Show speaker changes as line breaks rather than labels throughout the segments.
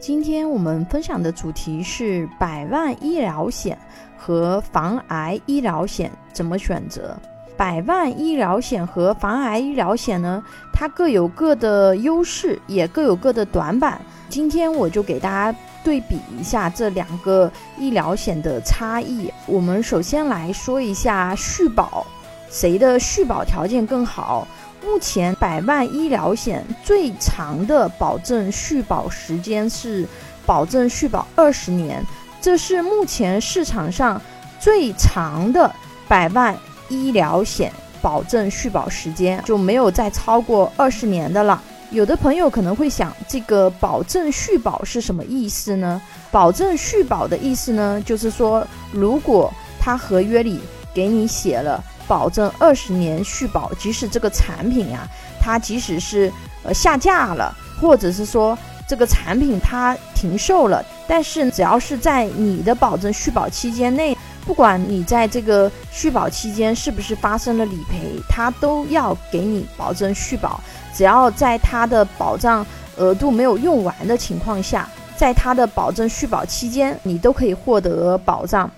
今天我们分享的主题是百万医疗险和防癌医疗险怎么选择。百万医疗险和防癌医疗险呢，它各有各的优势，也各有各的短板。今天我就给大家对比一下这两个医疗险的差异。我们首先来说一下续保，谁的续保条件更好？目前百万医疗险最长的保证续保时间是保证续保二十年，这是目前市场上最长的百万医疗险保证续保时间，就没有再超过二十年的了。有的朋友可能会想，这个保证续保是什么意思呢？保证续保的意思呢，就是说，如果他合约里给你写了。保证二十年续保，即使这个产品呀，它即使是呃下架了，或者是说这个产品它停售了，但是只要是在你的保证续保期间内，不管你在这个续保期间是不是发生了理赔，它都要给你保证续保。只要在它的保障额度没有用完的情况下，在它的保证续保期间，你都可以获得保障。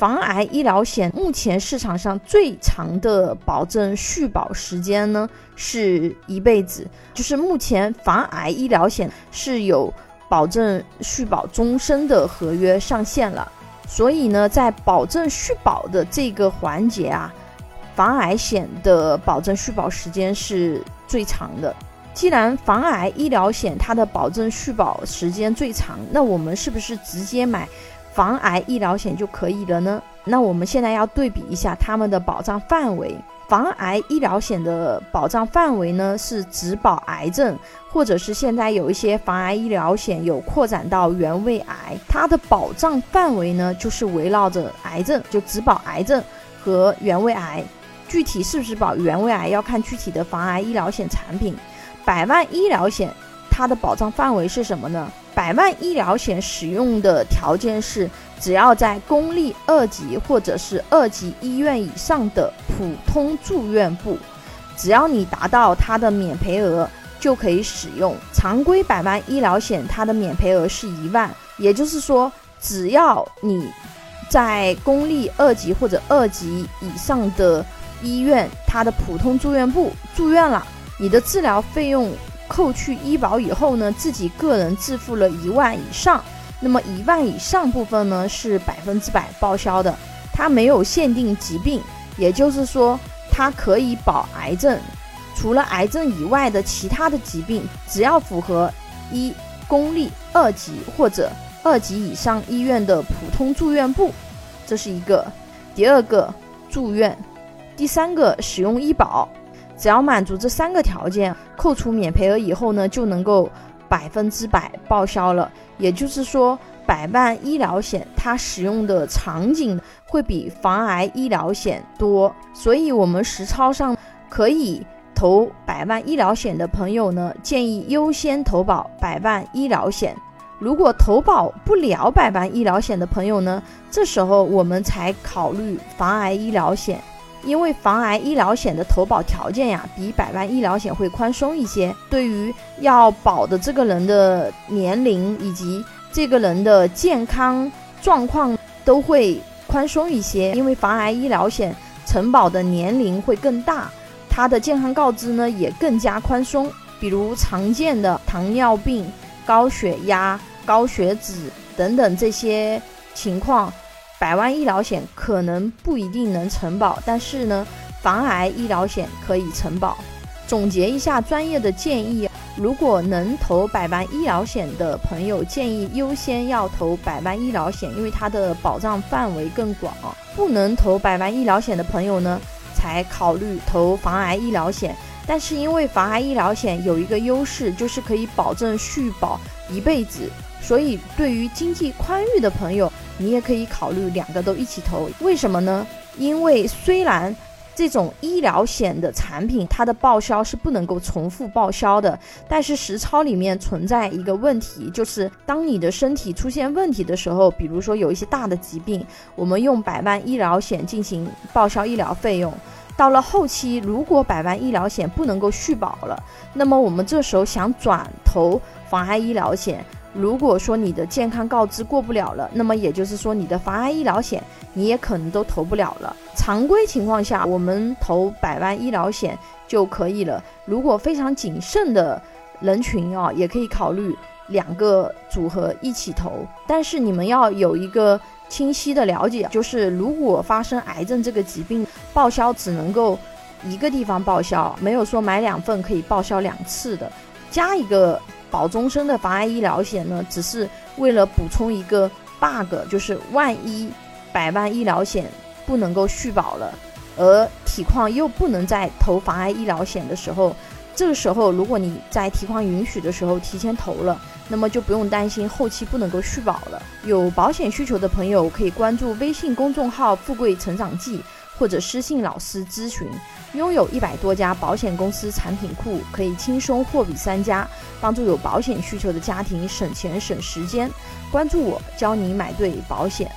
防癌医疗险目前市场上最长的保证续保时间呢是一辈子，就是目前防癌医疗险是有保证续保终身的合约上线了，所以呢，在保证续保的这个环节啊，防癌险的保证续保时间是最长的。既然防癌医疗险它的保证续保时间最长，那我们是不是直接买？防癌医疗险就可以了呢？那我们现在要对比一下他们的保障范围。防癌医疗险的保障范围呢是只保癌症，或者是现在有一些防癌医疗险有扩展到原位癌，它的保障范围呢就是围绕着癌症，就只保癌症和原位癌。具体是不是保原位癌，要看具体的防癌医疗险产品。百万医疗险它的保障范围是什么呢？百万医疗险使用的条件是，只要在公立二级或者是二级医院以上的普通住院部，只要你达到它的免赔额，就可以使用常规百万医疗险。它的免赔额是一万，也就是说，只要你在公立二级或者二级以上的医院，它的普通住院部住院了，你的治疗费用。扣去医保以后呢，自己个人自付了一万以上，那么一万以上部分呢是百分之百报销的，它没有限定疾病，也就是说它可以保癌症，除了癌症以外的其他的疾病，只要符合一公立二级或者二级以上医院的普通住院部，这是一个，第二个住院，第三个使用医保。只要满足这三个条件，扣除免赔额以后呢，就能够百分之百报销了。也就是说，百万医疗险它使用的场景会比防癌医疗险多。所以，我们实操上可以投百万医疗险的朋友呢，建议优先投保百万医疗险。如果投保不了百万医疗险的朋友呢，这时候我们才考虑防癌医疗险。因为防癌医疗险的投保条件呀，比百万医疗险会宽松一些。对于要保的这个人的年龄以及这个人的健康状况都会宽松一些。因为防癌医疗险承保的年龄会更大，它的健康告知呢也更加宽松。比如常见的糖尿病、高血压、高血脂等等这些情况。百万医疗险可能不一定能承保，但是呢，防癌医疗险可以承保。总结一下专业的建议：如果能投百万医疗险的朋友，建议优先要投百万医疗险，因为它的保障范围更广。不能投百万医疗险的朋友呢，才考虑投防癌医疗险。但是因为防癌医疗险有一个优势，就是可以保证续保一辈子，所以对于经济宽裕的朋友。你也可以考虑两个都一起投，为什么呢？因为虽然这种医疗险的产品它的报销是不能够重复报销的，但是实操里面存在一个问题，就是当你的身体出现问题的时候，比如说有一些大的疾病，我们用百万医疗险进行报销医疗费用，到了后期如果百万医疗险不能够续保了，那么我们这时候想转投防癌医疗险。如果说你的健康告知过不了了，那么也就是说你的防癌医疗险你也可能都投不了了。常规情况下，我们投百万医疗险就可以了。如果非常谨慎的人群啊，也可以考虑两个组合一起投。但是你们要有一个清晰的了解，就是如果发生癌症这个疾病，报销只能够一个地方报销，没有说买两份可以报销两次的。加一个。保终身的防癌医疗险呢，只是为了补充一个 bug，就是万一百万医疗险不能够续保了，而体况又不能再投防癌医疗险的时候，这个时候如果你在提款允许的时候提前投了，那么就不用担心后期不能够续保了。有保险需求的朋友可以关注微信公众号“富贵成长记”。或者私信老师咨询，拥有一百多家保险公司产品库，可以轻松货比三家，帮助有保险需求的家庭省钱省时间。关注我，教你买对保险。